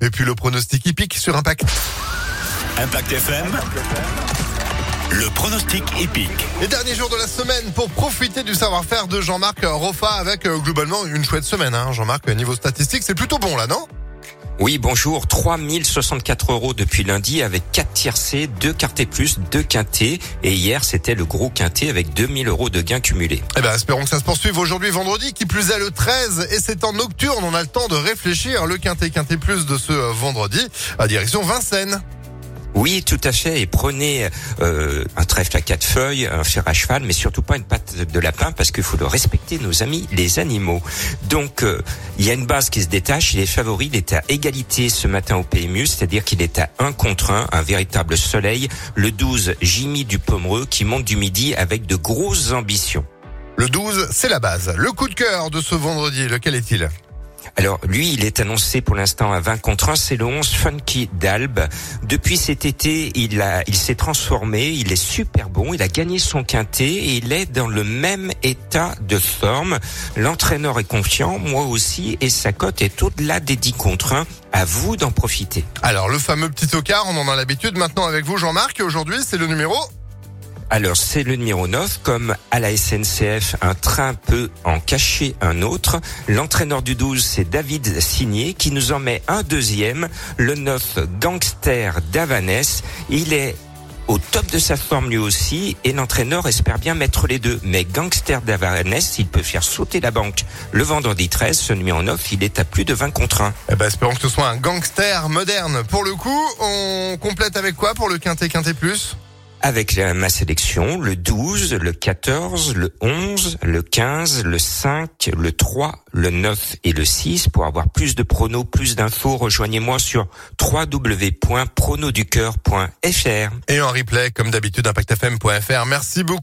Et puis le pronostic hippique sur Impact. Impact FM. Le pronostic épique. Les derniers jours de la semaine pour profiter du savoir-faire de Jean-Marc Roffa avec euh, globalement une chouette semaine. Hein. Jean-Marc, niveau statistique, c'est plutôt bon là, non? Oui, bonjour. 3064 euros depuis lundi avec 4 tiercés, 2 quartés plus, 2 quintés. Et hier, c'était le gros quinté avec 2000 euros de gains cumulés. Eh ben, espérons que ça se poursuive aujourd'hui, vendredi, qui plus est le 13. Et c'est en nocturne, on a le temps de réfléchir. Le quinté quinté plus de ce vendredi à direction Vincennes. Oui, tout à fait. Et prenez euh, un trèfle à quatre feuilles, un fer à cheval, mais surtout pas une patte de lapin parce qu'il faut le respecter, nos amis, les animaux. Donc, euh, il y a une base qui se détache. Il est favori. Il est à égalité ce matin au PMU, c'est-à-dire qu'il est à 1 contre 1, un véritable soleil. Le 12, Jimmy du Pomereux, qui monte du midi avec de grosses ambitions. Le 12, c'est la base. Le coup de cœur de ce vendredi, lequel est-il? Alors lui, il est annoncé pour l'instant à 20 contre 1, c'est le 11 Funky d'Albe. Depuis cet été, il a, il s'est transformé, il est super bon, il a gagné son quintet et il est dans le même état de forme. L'entraîneur est confiant, moi aussi, et sa cote est au-delà des 10 contre 1. À vous d'en profiter. Alors le fameux petit tocard, on en a l'habitude maintenant avec vous Jean-Marc, aujourd'hui c'est le numéro alors c'est le numéro 9, comme à la SNCF, un train peut en cacher un autre. L'entraîneur du 12, c'est David Signé, qui nous en met un deuxième, le 9 Gangster d'Avanès. Il est au top de sa forme lui aussi et l'entraîneur espère bien mettre les deux. Mais Gangster d'Avanès, il peut faire sauter la banque. Le vendredi 13, ce numéro 9, il est à plus de 20 contre 1. Eh ben, espérons que ce soit un gangster moderne. Pour le coup, on complète avec quoi pour le quintet quintet plus? Avec ma sélection, le 12, le 14, le 11, le 15, le 5, le 3, le 9 et le 6. Pour avoir plus de pronos, plus d'infos, rejoignez-moi sur www.pronoducœur.fr. Et en replay, comme d'habitude, impactfm.fr. Merci beaucoup.